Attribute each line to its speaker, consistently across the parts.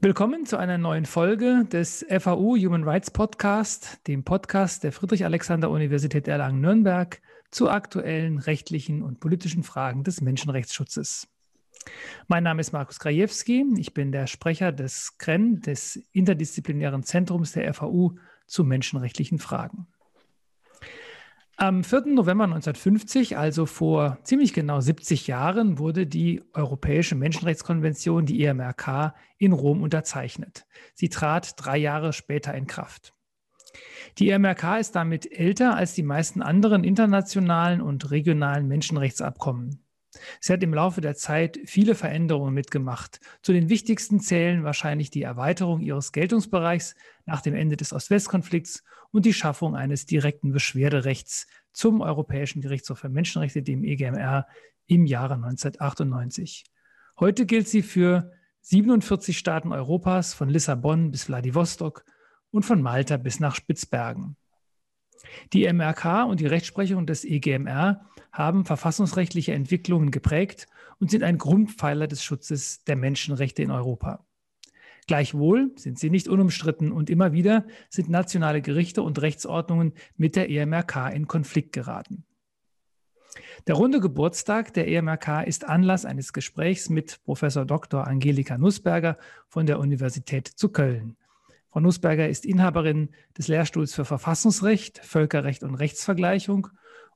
Speaker 1: Willkommen zu einer neuen Folge des FAU Human Rights Podcast, dem Podcast der Friedrich-Alexander-Universität Erlangen-Nürnberg zu aktuellen rechtlichen und politischen Fragen des Menschenrechtsschutzes. Mein Name ist Markus Krajewski. Ich bin der Sprecher des CREN, des interdisziplinären Zentrums der FAU zu menschenrechtlichen Fragen. Am 4. November 1950, also vor ziemlich genau 70 Jahren, wurde die Europäische Menschenrechtskonvention, die EMRK, in Rom unterzeichnet. Sie trat drei Jahre später in Kraft. Die EMRK ist damit älter als die meisten anderen internationalen und regionalen Menschenrechtsabkommen. Sie hat im Laufe der Zeit viele Veränderungen mitgemacht. Zu den wichtigsten zählen wahrscheinlich die Erweiterung ihres Geltungsbereichs nach dem Ende des Ost-West-Konflikts und die Schaffung eines direkten Beschwerderechts zum Europäischen Gerichtshof für Menschenrechte, dem EGMR, im Jahre 1998. Heute gilt sie für 47 Staaten Europas, von Lissabon bis Vladivostok und von Malta bis nach Spitzbergen. Die MRK und die Rechtsprechung des EGMR haben verfassungsrechtliche Entwicklungen geprägt und sind ein Grundpfeiler des Schutzes der Menschenrechte in Europa. Gleichwohl sind sie nicht unumstritten und immer wieder sind nationale Gerichte und Rechtsordnungen mit der EMRK in Konflikt geraten. Der runde Geburtstag der EMRK ist Anlass eines Gesprächs mit Professor Dr. Angelika Nussberger von der Universität zu Köln. Frau Nussberger ist Inhaberin des Lehrstuhls für Verfassungsrecht, Völkerrecht und Rechtsvergleichung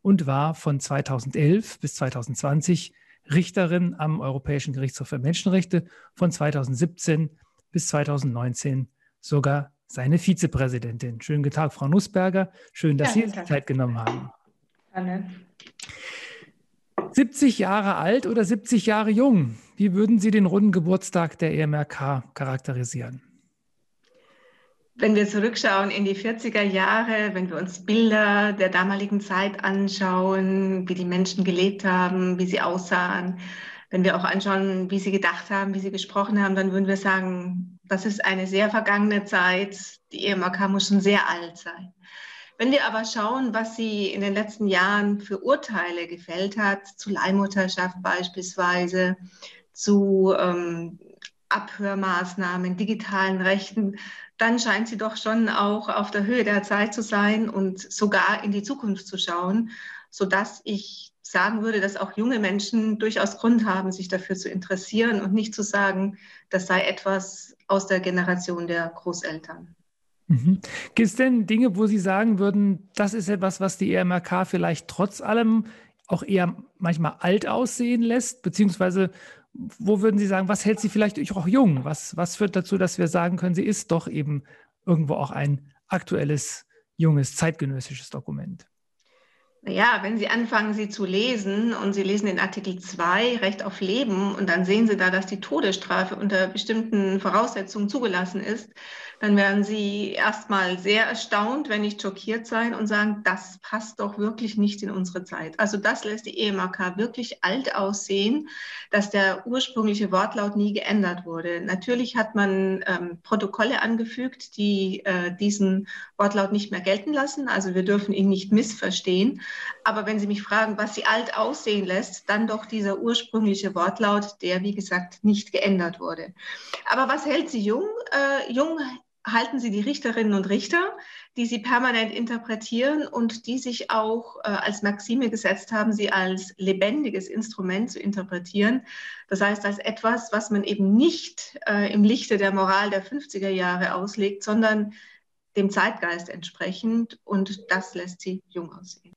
Speaker 1: und war von 2011 bis 2020 Richterin am Europäischen Gerichtshof für Menschenrechte, von 2017 bis 2019 sogar seine Vizepräsidentin. Schönen guten Tag, Frau Nussberger. Schön, dass ja, Sie sich Zeit genommen haben. Anne. 70 Jahre alt oder 70 Jahre jung? Wie würden Sie den runden Geburtstag der EMRK charakterisieren?
Speaker 2: Wenn wir zurückschauen in die 40er Jahre, wenn wir uns Bilder der damaligen Zeit anschauen, wie die Menschen gelebt haben, wie sie aussahen, wenn wir auch anschauen, wie sie gedacht haben, wie sie gesprochen haben, dann würden wir sagen, das ist eine sehr vergangene Zeit. Die EMAK muss schon sehr alt sein. Wenn wir aber schauen, was sie in den letzten Jahren für Urteile gefällt hat, zu Leihmutterschaft beispielsweise, zu ähm, Abhörmaßnahmen, digitalen Rechten, dann scheint sie doch schon auch auf der Höhe der Zeit zu sein und sogar in die Zukunft zu schauen, sodass ich sagen würde, dass auch junge Menschen durchaus Grund haben, sich dafür zu interessieren und nicht zu sagen, das sei etwas aus der Generation der Großeltern.
Speaker 1: Mhm. Gibt es denn Dinge, wo Sie sagen würden, das ist etwas, was die EMRK vielleicht trotz allem auch eher manchmal alt aussehen lässt? Beziehungsweise, wo würden Sie sagen, was hält sie vielleicht auch jung? Was, was führt dazu, dass wir sagen können, sie ist doch eben irgendwo auch ein aktuelles, junges, zeitgenössisches Dokument?
Speaker 2: Ja, wenn Sie anfangen, sie zu lesen und Sie lesen den Artikel 2, Recht auf Leben, und dann sehen Sie da, dass die Todesstrafe unter bestimmten Voraussetzungen zugelassen ist, dann werden Sie erstmal sehr erstaunt, wenn nicht schockiert sein und sagen, das passt doch wirklich nicht in unsere Zeit. Also das lässt die EMAK wirklich alt aussehen, dass der ursprüngliche Wortlaut nie geändert wurde. Natürlich hat man ähm, Protokolle angefügt, die äh, diesen Wortlaut nicht mehr gelten lassen. Also wir dürfen ihn nicht missverstehen. Aber wenn Sie mich fragen, was sie alt aussehen lässt, dann doch dieser ursprüngliche Wortlaut, der, wie gesagt, nicht geändert wurde. Aber was hält sie jung? Äh, jung halten Sie die Richterinnen und Richter, die Sie permanent interpretieren und die sich auch äh, als Maxime gesetzt haben, sie als lebendiges Instrument zu interpretieren. Das heißt, als etwas, was man eben nicht äh, im Lichte der Moral der 50er Jahre auslegt, sondern dem Zeitgeist entsprechend. Und das lässt sie jung aussehen.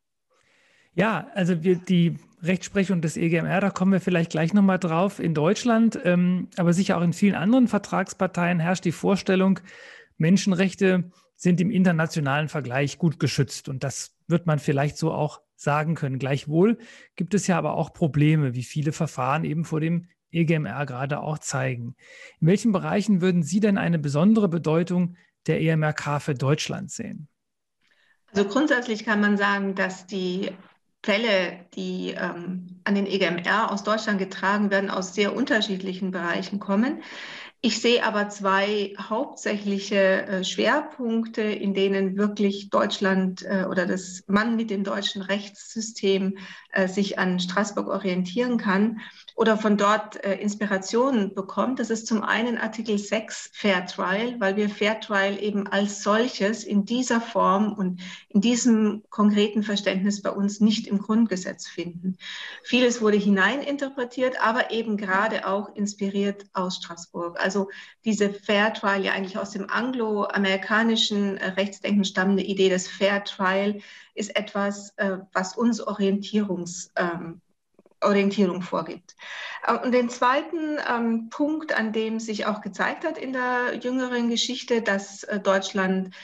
Speaker 1: Ja, also wir, die Rechtsprechung des EGMR, da kommen wir vielleicht gleich nochmal drauf. In Deutschland, ähm, aber sicher auch in vielen anderen Vertragsparteien herrscht die Vorstellung, Menschenrechte sind im internationalen Vergleich gut geschützt. Und das wird man vielleicht so auch sagen können. Gleichwohl gibt es ja aber auch Probleme, wie viele Verfahren eben vor dem EGMR gerade auch zeigen. In welchen Bereichen würden Sie denn eine besondere Bedeutung der EMRK für Deutschland sehen?
Speaker 2: Also grundsätzlich kann man sagen, dass die Fälle, die ähm, an den EGMR aus Deutschland getragen werden, aus sehr unterschiedlichen Bereichen kommen. Ich sehe aber zwei hauptsächliche äh, Schwerpunkte, in denen wirklich Deutschland äh, oder das Mann mit dem deutschen Rechtssystem äh, sich an Straßburg orientieren kann. oder von dort Inspirationen bekommt. Das ist zum einen Artikel 6 Fair Trial, weil wir Fair Trial eben als solches in dieser Form und in diesem konkreten Verständnis bei uns nicht im Grundgesetz finden. Vieles wurde hineininterpretiert, aber eben gerade auch inspiriert aus Straßburg. Also diese Fair Trial ja eigentlich aus dem angloamerikanischen äh, Rechtsdenken stammende Idee des Fair Trial ist etwas, äh, was uns Orientierungs ähm, Orientierung vorgibt. Äh, und den zweiten ähm, Punkt, an dem sich auch gezeigt hat in der jüngeren Geschichte, dass Deutschland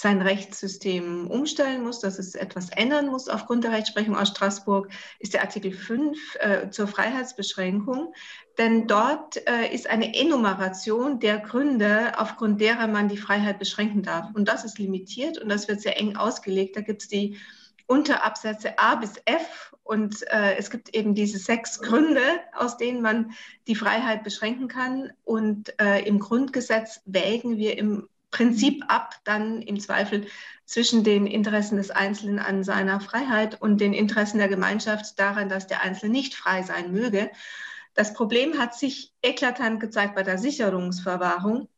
Speaker 2: sein Rechtssystem umstellen muss, dass es etwas ändern muss aufgrund der Rechtsprechung aus Straßburg, ist der Artikel 5 äh, zur Freiheitsbeschränkung. Denn dort äh, ist eine Enumeration der Gründe, aufgrund derer man die Freiheit beschränken darf. Und das ist limitiert und das wird sehr eng ausgelegt. Da gibt es die Unterabsätze A bis F und äh, es gibt eben diese sechs Gründe, aus denen man die Freiheit beschränken kann. Und äh, im Grundgesetz wägen wir im Prinzip ab, dann im Zweifel zwischen den Interessen des Einzelnen an seiner Freiheit und den Interessen der Gemeinschaft daran, dass der Einzelne nicht frei sein möge. Das Problem hat sich eklatant gezeigt bei der Sicherungsverwahrung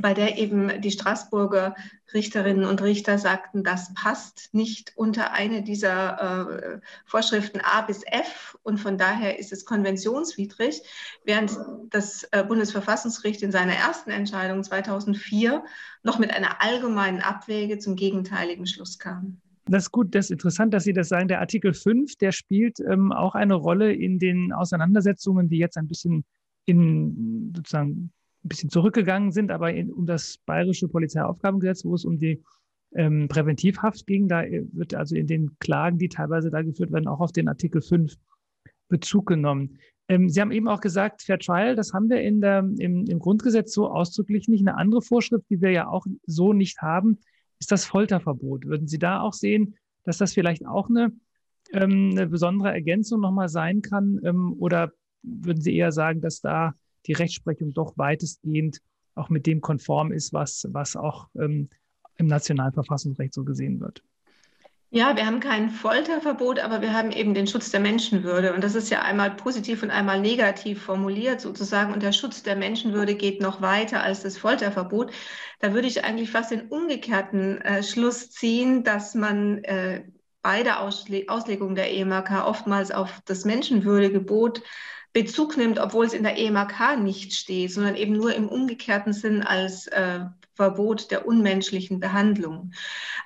Speaker 2: bei der eben die Straßburger Richterinnen und Richter sagten, das passt nicht unter eine dieser äh, Vorschriften A bis F und von daher ist es konventionswidrig, während das äh, Bundesverfassungsgericht in seiner ersten Entscheidung 2004 noch mit einer allgemeinen Abwäge zum gegenteiligen Schluss kam.
Speaker 1: Das ist gut, das ist interessant, dass Sie das sagen. Der Artikel 5, der spielt ähm, auch eine Rolle in den Auseinandersetzungen, die jetzt ein bisschen in sozusagen ein bisschen zurückgegangen sind, aber in, um das bayerische Polizeiaufgabengesetz, wo es um die ähm, Präventivhaft ging, da wird also in den Klagen, die teilweise da geführt werden, auch auf den Artikel 5 Bezug genommen. Ähm, Sie haben eben auch gesagt, Fair Trial, das haben wir in der, im, im Grundgesetz so ausdrücklich nicht. Eine andere Vorschrift, die wir ja auch so nicht haben, ist das Folterverbot. Würden Sie da auch sehen, dass das vielleicht auch eine, ähm, eine besondere Ergänzung nochmal sein kann? Ähm, oder würden Sie eher sagen, dass da die Rechtsprechung doch weitestgehend auch mit dem konform ist, was, was auch ähm, im nationalen Verfassungsrecht so gesehen wird.
Speaker 2: Ja, wir haben kein Folterverbot, aber wir haben eben den Schutz der Menschenwürde. Und das ist ja einmal positiv und einmal negativ formuliert sozusagen. Und der Schutz der Menschenwürde geht noch weiter als das Folterverbot. Da würde ich eigentlich fast den umgekehrten äh, Schluss ziehen, dass man äh, bei der Ausle Auslegung der EMAK oftmals auf das Menschenwürdegebot Bezug nimmt, obwohl es in der EMAK nicht steht, sondern eben nur im umgekehrten Sinn als äh, Verbot der unmenschlichen Behandlung.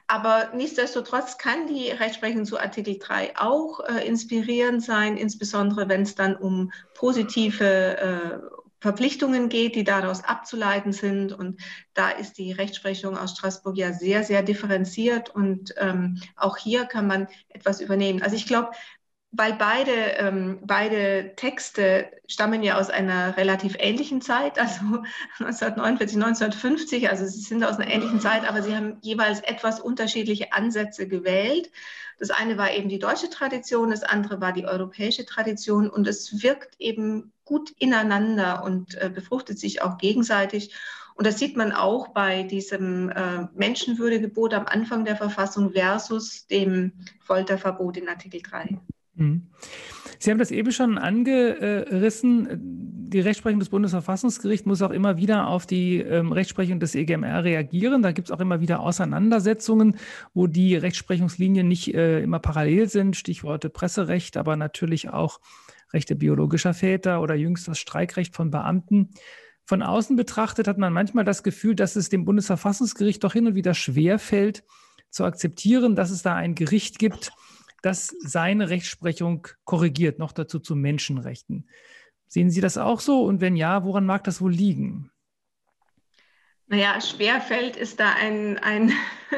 Speaker 2: Aber nichtsdestotrotz kann die Rechtsprechung zu Artikel 3 auch äh, inspirierend sein, insbesondere wenn es dann um positive äh, Verpflichtungen geht, die daraus abzuleiten sind. Und da ist die Rechtsprechung aus Straßburg ja sehr, sehr differenziert. Und ähm, auch hier kann man etwas übernehmen. Also ich glaube, weil beide, ähm, beide Texte stammen ja aus einer relativ ähnlichen Zeit, also 1949, 1950, also sie sind aus einer ähnlichen Zeit, aber sie haben jeweils etwas unterschiedliche Ansätze gewählt. Das eine war eben die deutsche Tradition, das andere war die europäische Tradition und es wirkt eben gut ineinander und äh, befruchtet sich auch gegenseitig. Und das sieht man auch bei diesem äh, Menschenwürdegebot am Anfang der Verfassung versus dem Folterverbot in Artikel 3.
Speaker 1: Mhm. Sie haben das eben schon angerissen. Die Rechtsprechung des Bundesverfassungsgerichts muss auch immer wieder auf die ähm, Rechtsprechung des EGMR reagieren. Da gibt es auch immer wieder Auseinandersetzungen, wo die Rechtsprechungslinien nicht äh, immer parallel sind. Stichworte Presserecht, aber natürlich auch Rechte biologischer Väter oder jüngst das Streikrecht von Beamten. Von außen betrachtet hat man manchmal das Gefühl, dass es dem Bundesverfassungsgericht doch hin und wieder schwerfällt, zu akzeptieren, dass es da ein Gericht gibt, das seine Rechtsprechung korrigiert, noch dazu zu Menschenrechten. Sehen Sie das auch so? Und wenn ja, woran mag das wohl liegen?
Speaker 2: Naja, Schwerfeld ist da ein, ein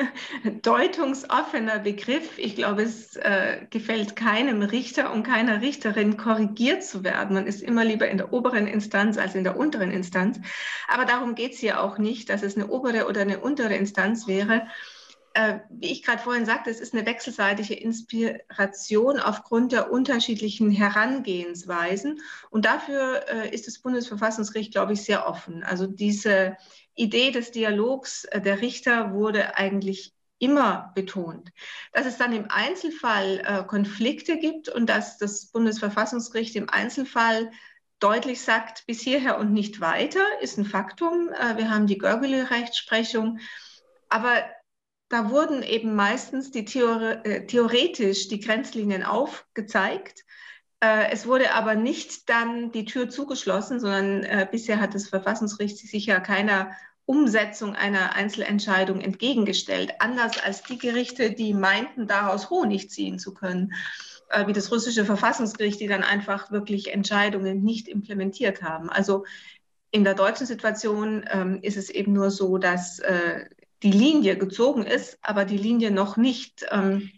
Speaker 2: deutungsoffener Begriff. Ich glaube, es äh, gefällt keinem Richter und keiner Richterin, korrigiert zu werden. Man ist immer lieber in der oberen Instanz als in der unteren Instanz. Aber darum geht es hier auch nicht, dass es eine obere oder eine untere Instanz wäre, äh, wie ich gerade vorhin sagte, es ist eine wechselseitige Inspiration aufgrund der unterschiedlichen Herangehensweisen. Und dafür äh, ist das Bundesverfassungsgericht, glaube ich, sehr offen. Also diese Idee des Dialogs äh, der Richter wurde eigentlich immer betont. Dass es dann im Einzelfall äh, Konflikte gibt und dass das Bundesverfassungsgericht im Einzelfall deutlich sagt, bis hierher und nicht weiter, ist ein Faktum. Äh, wir haben die Görgele-Rechtsprechung. Aber da wurden eben meistens die Theore äh, theoretisch die Grenzlinien aufgezeigt. Äh, es wurde aber nicht dann die Tür zugeschlossen, sondern äh, bisher hat das Verfassungsgericht sich ja keiner Umsetzung einer Einzelentscheidung entgegengestellt, anders als die Gerichte, die meinten, daraus Honig ziehen zu können, äh, wie das russische Verfassungsgericht, die dann einfach wirklich Entscheidungen nicht implementiert haben. Also in der deutschen Situation ähm, ist es eben nur so, dass äh, die Linie gezogen ist, aber die Linie noch nicht ähm,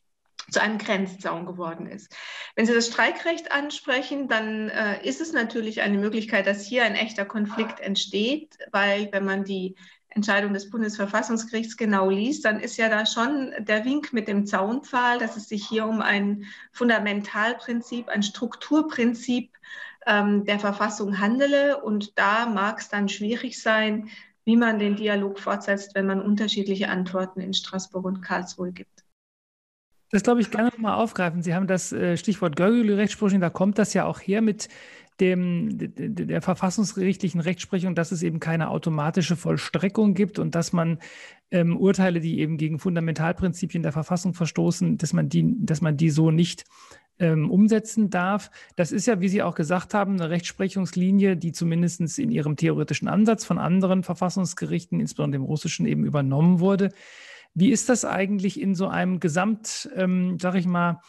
Speaker 2: zu einem Grenzzaun geworden ist. Wenn Sie das Streikrecht ansprechen, dann äh, ist es natürlich eine Möglichkeit, dass hier ein echter Konflikt entsteht, weil wenn man die Entscheidung des Bundesverfassungsgerichts genau liest, dann ist ja da schon der Wink mit dem Zaunpfahl, dass es sich hier um ein Fundamentalprinzip, ein Strukturprinzip ähm, der Verfassung handele. Und da mag es dann schwierig sein, wie man den Dialog fortsetzt, wenn man unterschiedliche Antworten in Straßburg und Karlsruhe gibt.
Speaker 1: Das glaube ich gerne nochmal aufgreifen. Sie haben das äh, Stichwort Görgele-Rechtsprechung, da kommt das ja auch her mit dem, der verfassungsgerichtlichen Rechtsprechung, dass es eben keine automatische Vollstreckung gibt und dass man ähm, Urteile, die eben gegen Fundamentalprinzipien der Verfassung verstoßen, dass man die, dass man die so nicht ähm, umsetzen darf. Das ist ja, wie Sie auch gesagt haben, eine Rechtsprechungslinie, die zumindest in ihrem theoretischen Ansatz von anderen Verfassungsgerichten, insbesondere dem russischen, eben übernommen wurde. Wie ist das eigentlich in so einem Gesamt, ähm, sag ich mal,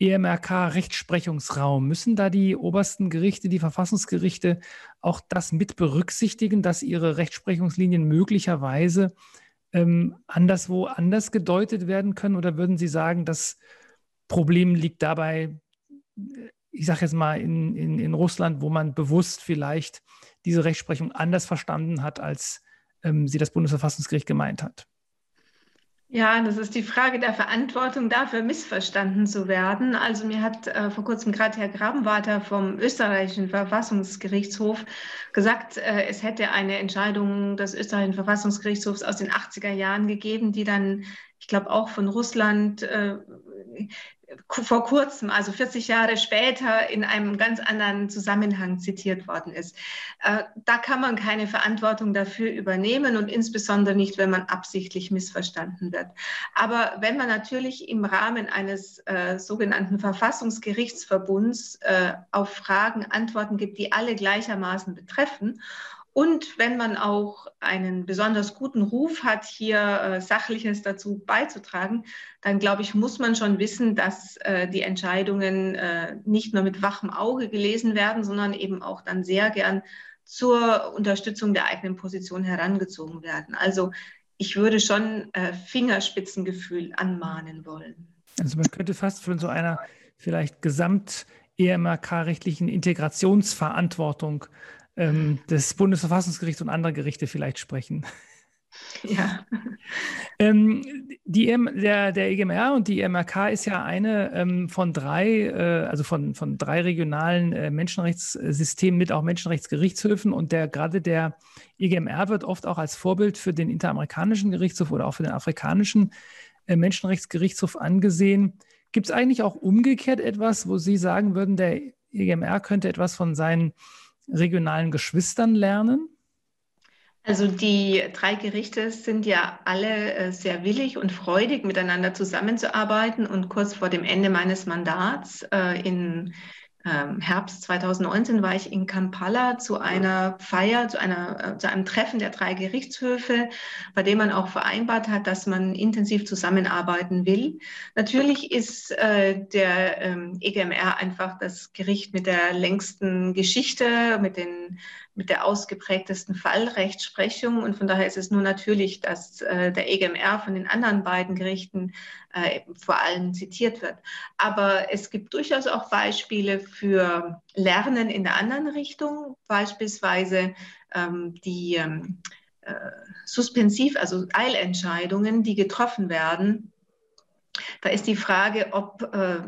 Speaker 1: EMRK-Rechtsprechungsraum? Müssen da die obersten Gerichte, die Verfassungsgerichte auch das mit berücksichtigen, dass ihre Rechtsprechungslinien möglicherweise ähm, anderswo anders gedeutet werden können? Oder würden Sie sagen, das Problem liegt dabei, ich sage jetzt mal, in, in, in Russland, wo man bewusst vielleicht diese Rechtsprechung anders verstanden hat, als ähm, sie das Bundesverfassungsgericht gemeint hat?
Speaker 2: Ja, das ist die Frage der Verantwortung dafür, missverstanden zu werden. Also mir hat äh, vor kurzem gerade Herr Grabenwarter vom österreichischen Verfassungsgerichtshof gesagt, äh, es hätte eine Entscheidung des österreichischen Verfassungsgerichtshofs aus den 80er Jahren gegeben, die dann, ich glaube, auch von Russland äh, vor kurzem, also 40 Jahre später, in einem ganz anderen Zusammenhang zitiert worden ist. Äh, da kann man keine Verantwortung dafür übernehmen und insbesondere nicht, wenn man absichtlich missverstanden wird. Aber wenn man natürlich im Rahmen eines äh, sogenannten Verfassungsgerichtsverbunds äh, auf Fragen Antworten gibt, die alle gleichermaßen betreffen und wenn man auch einen besonders guten Ruf hat, hier äh, Sachliches dazu beizutragen, dann glaube ich, muss man schon wissen, dass äh, die Entscheidungen äh, nicht nur mit wachem Auge gelesen werden, sondern eben auch dann sehr gern zur Unterstützung der eigenen Position herangezogen werden. Also ich würde schon Fingerspitzengefühl anmahnen wollen.
Speaker 1: Also man könnte fast von so einer vielleicht gesamt-EMRK-rechtlichen Integrationsverantwortung ähm, des Bundesverfassungsgerichts und anderer Gerichte vielleicht sprechen.
Speaker 2: Ja.
Speaker 1: ähm, die, der, der EGMR und die EMRK ist ja eine ähm, von drei, äh, also von, von drei regionalen äh, Menschenrechtssystemen mit auch Menschenrechtsgerichtshöfen und der gerade der EGMR wird oft auch als Vorbild für den interamerikanischen Gerichtshof oder auch für den afrikanischen äh, Menschenrechtsgerichtshof angesehen. Gibt es eigentlich auch umgekehrt etwas, wo Sie sagen würden, der EGMR könnte etwas von seinen regionalen Geschwistern lernen?
Speaker 2: Also die drei Gerichte sind ja alle äh, sehr willig und freudig, miteinander zusammenzuarbeiten. Und kurz vor dem Ende meines Mandats äh, in ähm, Herbst 2019 war ich in Kampala zu einer Feier, zu, einer, äh, zu einem Treffen der drei Gerichtshöfe, bei dem man auch vereinbart hat, dass man intensiv zusammenarbeiten will. Natürlich ist äh, der ähm, EGMR einfach das Gericht mit der längsten Geschichte, mit den mit der ausgeprägtesten Fallrechtsprechung. Und von daher ist es nur natürlich, dass äh, der EGMR von den anderen beiden Gerichten äh, vor allem zitiert wird. Aber es gibt durchaus auch Beispiele für Lernen in der anderen Richtung, beispielsweise ähm, die ähm, äh, Suspensiv, also Eilentscheidungen, die getroffen werden. Da ist die Frage, ob äh,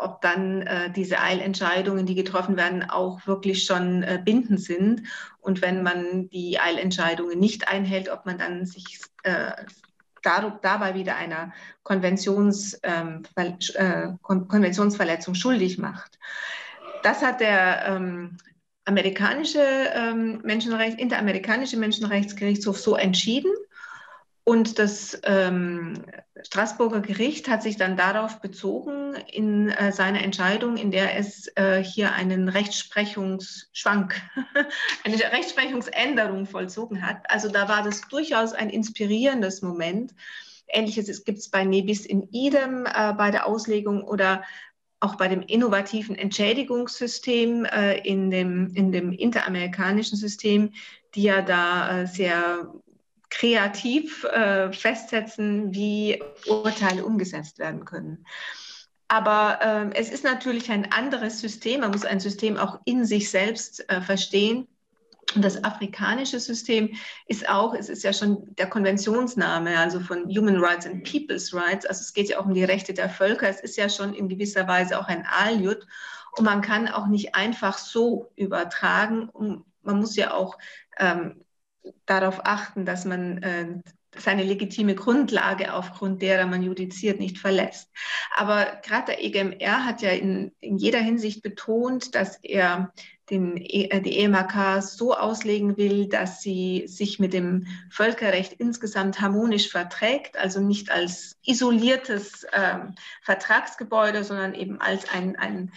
Speaker 2: ob dann äh, diese Eilentscheidungen, die getroffen werden, auch wirklich schon äh, bindend sind. Und wenn man die Eilentscheidungen nicht einhält, ob man dann sich äh, dabei wieder einer Konventions, ähm, äh, Konventionsverletzung schuldig macht. Das hat der ähm, amerikanische ähm, Menschenrecht, interamerikanische Menschenrechtsgerichtshof so entschieden. Und das ähm, Straßburger Gericht hat sich dann darauf bezogen in äh, seiner Entscheidung, in der es äh, hier einen Rechtsprechungsschwank, eine Rechtsprechungsänderung vollzogen hat. Also da war das durchaus ein inspirierendes Moment. Ähnliches gibt es bei Nebis in idem äh, bei der Auslegung oder auch bei dem innovativen Entschädigungssystem äh, in, dem, in dem interamerikanischen System, die ja da äh, sehr kreativ äh, festsetzen, wie Urteile umgesetzt werden können. Aber äh, es ist natürlich ein anderes System. Man muss ein System auch in sich selbst äh, verstehen. Und das afrikanische System ist auch, es ist ja schon der Konventionsname, also von Human Rights and People's Rights. Also es geht ja auch um die Rechte der Völker. Es ist ja schon in gewisser Weise auch ein Aljut. Und man kann auch nicht einfach so übertragen. Und man muss ja auch ähm, darauf achten, dass man äh, seine legitime Grundlage, aufgrund derer man judiziert, nicht verlässt. Aber gerade der EGMR hat ja in, in jeder Hinsicht betont, dass er den, äh, die EMAK so auslegen will, dass sie sich mit dem Völkerrecht insgesamt harmonisch verträgt, also nicht als isoliertes äh, Vertragsgebäude, sondern eben als ein, ein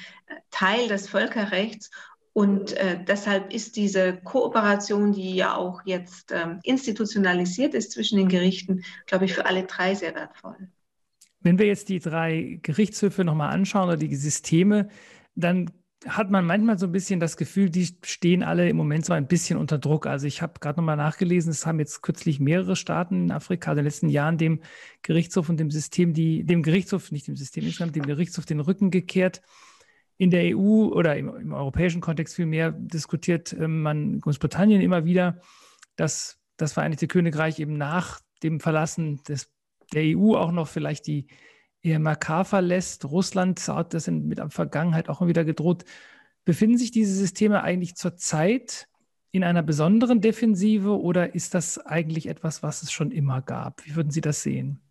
Speaker 2: Teil des Völkerrechts und äh, deshalb ist diese Kooperation, die ja auch jetzt ähm, institutionalisiert ist zwischen den Gerichten, glaube ich, für alle drei sehr wertvoll.
Speaker 1: Wenn wir jetzt die drei Gerichtshöfe nochmal anschauen oder die Systeme, dann hat man manchmal so ein bisschen das Gefühl, die stehen alle im Moment so ein bisschen unter Druck. Also ich habe gerade nochmal nachgelesen, es haben jetzt kürzlich mehrere Staaten in Afrika in den letzten Jahren dem Gerichtshof und dem System, die, dem Gerichtshof, nicht dem System insgesamt, dem Gerichtshof den Rücken gekehrt in der EU oder im, im europäischen Kontext vielmehr diskutiert ähm, man Großbritannien immer wieder, dass das Vereinigte Königreich eben nach dem Verlassen des, der EU auch noch vielleicht die EMRK verlässt. Russland hat das in, mit der Vergangenheit auch immer wieder gedroht. Befinden sich diese Systeme eigentlich zurzeit in einer besonderen Defensive oder ist das eigentlich etwas, was es schon immer gab? Wie würden Sie das sehen?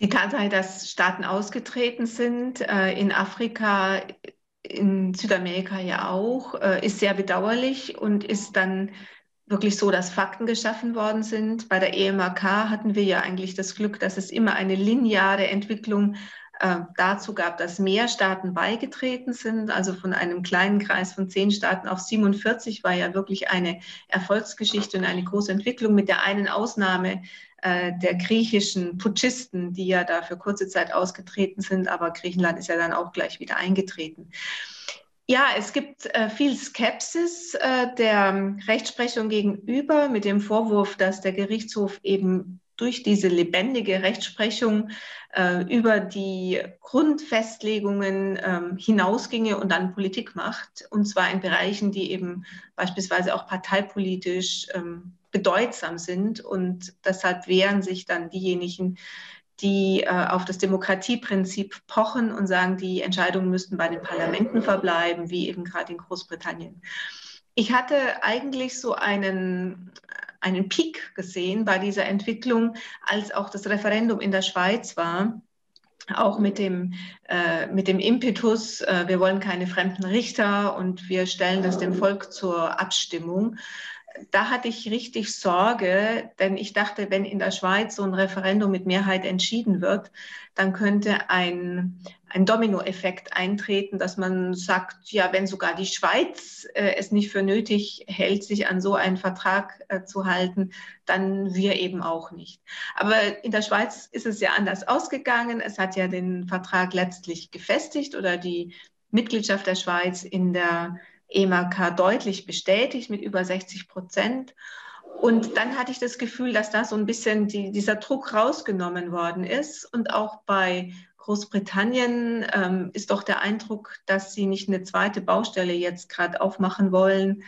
Speaker 2: Die Tatsache, dass Staaten ausgetreten sind, äh, in Afrika, in Südamerika ja auch, äh, ist sehr bedauerlich und ist dann wirklich so, dass Fakten geschaffen worden sind. Bei der EMAK hatten wir ja eigentlich das Glück, dass es immer eine lineare Entwicklung äh, dazu gab, dass mehr Staaten beigetreten sind. Also von einem kleinen Kreis von zehn Staaten auf 47 war ja wirklich eine Erfolgsgeschichte und eine große Entwicklung mit der einen Ausnahme, der griechischen Putschisten, die ja da für kurze Zeit ausgetreten sind, aber Griechenland ist ja dann auch gleich wieder eingetreten. Ja, es gibt äh, viel Skepsis äh, der Rechtsprechung gegenüber mit dem Vorwurf, dass der Gerichtshof eben durch diese lebendige Rechtsprechung äh, über die Grundfestlegungen ähm, hinausginge und dann Politik macht, und zwar in Bereichen, die eben beispielsweise auch parteipolitisch ähm, bedeutsam sind. Und deshalb wehren sich dann diejenigen, die äh, auf das Demokratieprinzip pochen und sagen, die Entscheidungen müssten bei den Parlamenten verbleiben, wie eben gerade in Großbritannien. Ich hatte eigentlich so einen, einen Peak gesehen bei dieser Entwicklung, als auch das Referendum in der Schweiz war auch mit dem, äh, mit dem Impetus, äh, wir wollen keine fremden Richter und wir stellen das dem Volk zur Abstimmung da hatte ich richtig Sorge, denn ich dachte, wenn in der Schweiz so ein Referendum mit Mehrheit entschieden wird, dann könnte ein, ein Dominoeffekt eintreten, dass man sagt, ja, wenn sogar die Schweiz äh, es nicht für nötig hält, sich an so einen Vertrag äh, zu halten, dann wir eben auch nicht. Aber in der Schweiz ist es ja anders ausgegangen. Es hat ja den Vertrag letztlich gefestigt oder die Mitgliedschaft der Schweiz in der EMAK deutlich bestätigt mit über 60 Prozent. Und dann hatte ich das Gefühl, dass da so ein bisschen die, dieser Druck rausgenommen worden ist. Und auch bei Großbritannien ähm, ist doch der Eindruck, dass sie nicht eine zweite Baustelle jetzt gerade aufmachen wollen.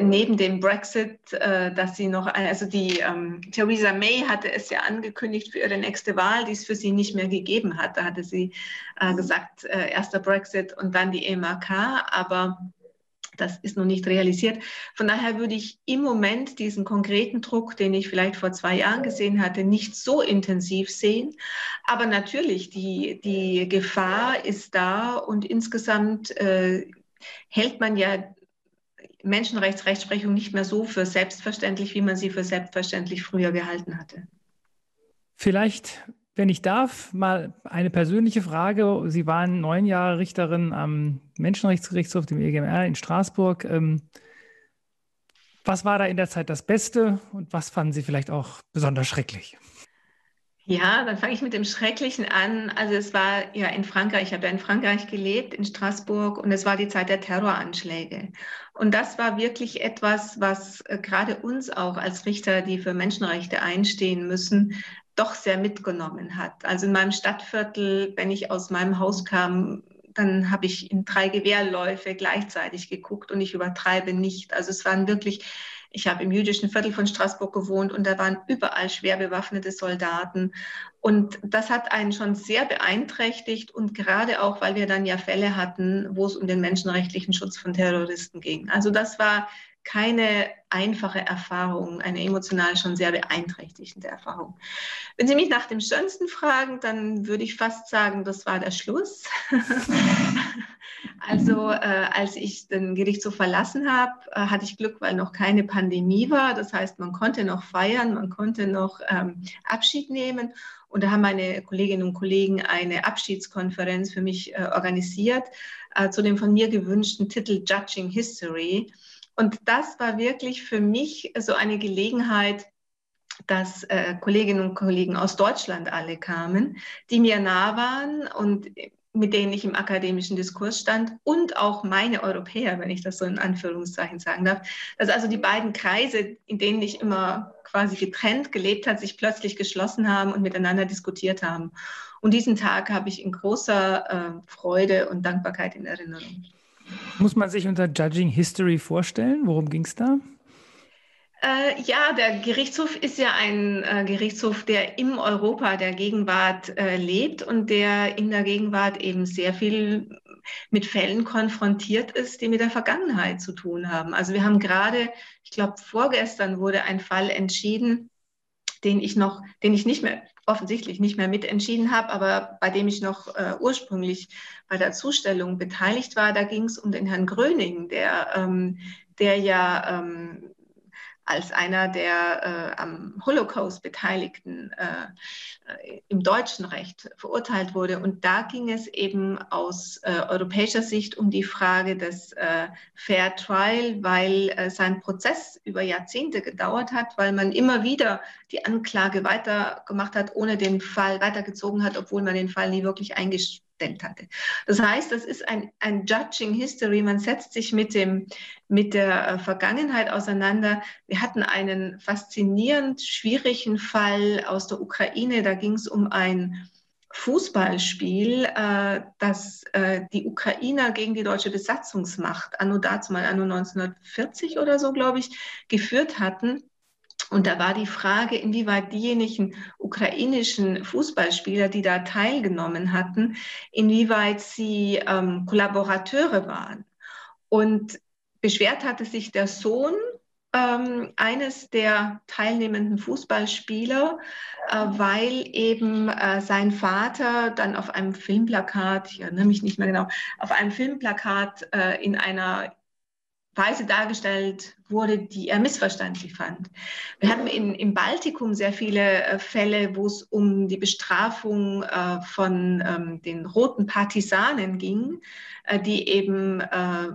Speaker 2: Neben dem Brexit, äh, dass sie noch, also die ähm, Theresa May hatte es ja angekündigt für ihre nächste Wahl, die es für sie nicht mehr gegeben hat. Da hatte sie äh, gesagt, äh, erster Brexit und dann die EMAK. Aber das ist noch nicht realisiert. Von daher würde ich im Moment diesen konkreten Druck, den ich vielleicht vor zwei Jahren gesehen hatte, nicht so intensiv sehen. Aber natürlich, die, die Gefahr ist da und insgesamt äh, hält man ja Menschenrechtsrechtsprechung nicht mehr so für selbstverständlich, wie man sie für selbstverständlich früher gehalten hatte.
Speaker 1: Vielleicht wenn ich darf, mal eine persönliche Frage. Sie waren neun Jahre Richterin am Menschenrechtsgerichtshof, dem EGMR in Straßburg. Ähm, was war da in der Zeit das Beste und was fanden Sie vielleicht auch besonders schrecklich?
Speaker 2: Ja, dann fange ich mit dem Schrecklichen an. Also es war ja in Frankreich, ich habe ja in Frankreich gelebt, in Straßburg, und es war die Zeit der Terroranschläge. Und das war wirklich etwas, was äh, gerade uns auch als Richter, die für Menschenrechte einstehen müssen, doch sehr mitgenommen hat. Also in meinem Stadtviertel, wenn ich aus meinem Haus kam, dann habe ich in drei Gewehrläufe gleichzeitig geguckt und ich übertreibe nicht. Also es waren wirklich, ich habe im jüdischen Viertel von Straßburg gewohnt und da waren überall schwer bewaffnete Soldaten. Und das hat einen schon sehr beeinträchtigt und gerade auch, weil wir dann ja Fälle hatten, wo es um den menschenrechtlichen Schutz von Terroristen ging. Also das war keine einfache Erfahrung, eine emotional schon sehr beeinträchtigende Erfahrung. Wenn Sie mich nach dem Schönsten fragen, dann würde ich fast sagen, das war der Schluss. also äh, als ich den Gerichtshof verlassen habe, äh, hatte ich Glück, weil noch keine Pandemie war. Das heißt, man konnte noch feiern, man konnte noch ähm, Abschied nehmen. Und da haben meine Kolleginnen und Kollegen eine Abschiedskonferenz für mich äh, organisiert äh, zu dem von mir gewünschten Titel Judging History. Und das war wirklich für mich so eine Gelegenheit, dass äh, Kolleginnen und Kollegen aus Deutschland alle kamen, die mir nah waren und mit denen ich im akademischen Diskurs stand und auch meine Europäer, wenn ich das so in Anführungszeichen sagen darf. Dass also die beiden Kreise, in denen ich immer quasi getrennt gelebt hat, sich plötzlich geschlossen haben und miteinander diskutiert haben. Und diesen Tag habe ich in großer äh, Freude und Dankbarkeit in Erinnerung.
Speaker 1: Muss man sich unter Judging History vorstellen? Worum ging es da?
Speaker 2: Äh, ja, der Gerichtshof ist ja ein äh, Gerichtshof, der im Europa der Gegenwart äh, lebt und der in der Gegenwart eben sehr viel mit Fällen konfrontiert ist, die mit der Vergangenheit zu tun haben. Also wir haben gerade, ich glaube, vorgestern wurde ein Fall entschieden, den ich noch, den ich nicht mehr offensichtlich nicht mehr mitentschieden habe, aber bei dem ich noch äh, ursprünglich bei der Zustellung beteiligt war. Da ging es um den Herrn Gröning, der, ähm, der ja ähm, als einer der äh, am Holocaust Beteiligten äh, im deutschen Recht verurteilt wurde. Und da ging es eben aus äh, europäischer Sicht um die Frage des äh, Fair Trial, weil äh, sein Prozess über Jahrzehnte gedauert hat, weil man immer wieder die Anklage weitergemacht hat, ohne den Fall weitergezogen hat, obwohl man den Fall nie wirklich eingestellt gestellt hatte. Das heißt, das ist ein, ein Judging History. Man setzt sich mit, dem, mit der äh, Vergangenheit auseinander. Wir hatten einen faszinierend schwierigen Fall aus der Ukraine. Da ging es um ein Fußballspiel, äh, das äh, die Ukrainer gegen die deutsche Besatzungsmacht anno dazu mal anno 1940 oder so, glaube ich, geführt hatten. Und da war die Frage, inwieweit diejenigen ukrainischen Fußballspieler, die da teilgenommen hatten, inwieweit sie ähm, Kollaborateure waren. Und beschwert hatte sich der Sohn ähm, eines der teilnehmenden Fußballspieler, äh, weil eben äh, sein Vater dann auf einem Filmplakat, ich erinnere mich nicht mehr genau, auf einem Filmplakat äh, in einer Weise dargestellt wurde, die er missverständlich fand. Wir hatten in, im Baltikum sehr viele äh, Fälle, wo es um die Bestrafung äh, von ähm, den roten Partisanen ging, äh, die eben äh,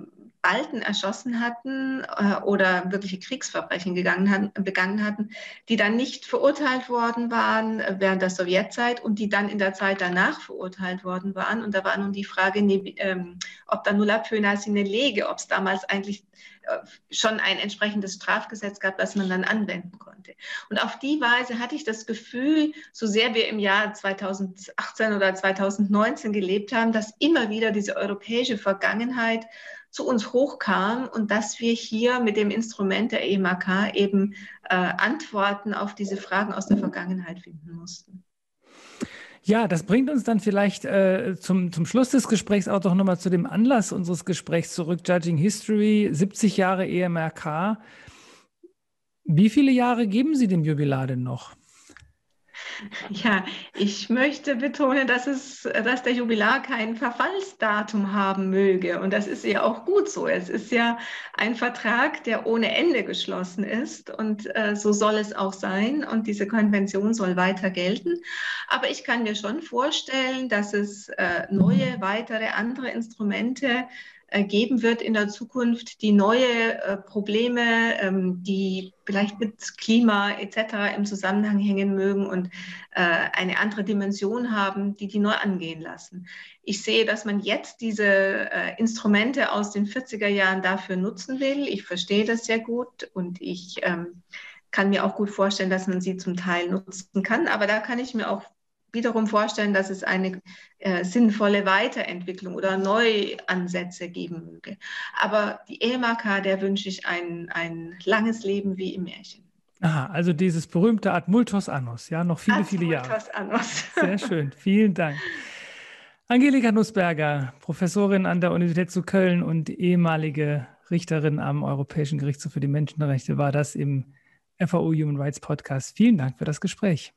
Speaker 2: Balten erschossen hatten äh, oder wirkliche Kriegsverbrechen gegangen begangen hatten, die dann nicht verurteilt worden waren während der Sowjetzeit und die dann in der Zeit danach verurteilt worden waren. Und da war nun die Frage, ähm, ob da nulla pöna sine lege, ob es damals eigentlich äh, schon ein entsprechendes Strafgesetz gab, das man dann anwenden konnte. Und auf die Weise hatte ich das Gefühl, so sehr wir im Jahr 2018 oder 2019 gelebt haben, dass immer wieder diese europäische Vergangenheit zu uns hochkam und dass wir hier mit dem Instrument der EMAK eben äh, Antworten auf diese Fragen aus der Vergangenheit finden mussten.
Speaker 1: Ja, das bringt uns dann vielleicht äh, zum, zum Schluss des Gesprächs auch doch nochmal zu dem Anlass unseres Gesprächs zurück. Judging History, 70 Jahre EMRK. Wie viele Jahre geben Sie dem Jubilar denn noch?
Speaker 2: Ja, ich möchte betonen, dass, es, dass der Jubilar kein Verfallsdatum haben möge. Und das ist ja auch gut so. Es ist ja ein Vertrag, der ohne Ende geschlossen ist. Und äh, so soll es auch sein. Und diese Konvention soll weiter gelten. Aber ich kann mir schon vorstellen, dass es äh, neue, weitere, andere Instrumente geben wird in der Zukunft, die neue äh, Probleme, ähm, die vielleicht mit Klima etc. im Zusammenhang hängen mögen und äh, eine andere Dimension haben, die die neu angehen lassen. Ich sehe, dass man jetzt diese Instrumente aus den 40er Jahren dafür nutzen will. Ich verstehe das sehr gut und ich ähm, kann mir auch gut vorstellen, dass man sie zum Teil nutzen kann. Aber da kann ich mir auch wiederum vorstellen, dass es eine äh, sinnvolle Weiterentwicklung oder Neuansätze geben möge. Aber die EMAK, der wünsche ich ein, ein langes Leben wie im Märchen.
Speaker 1: Aha, also dieses berühmte Ad multos annos, ja, noch viele, Ad viele Jahre. Multos annos. Sehr schön, vielen Dank. Angelika Nussberger, Professorin an der Universität zu Köln und ehemalige Richterin am Europäischen Gerichtshof für die Menschenrechte, war das im FAO Human Rights Podcast. Vielen Dank für das Gespräch.